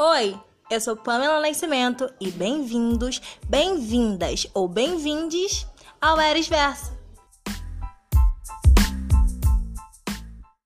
Oi, eu sou Pamela Nascimento e bem-vindos, bem-vindas ou bem-vindes ao Eres Verso.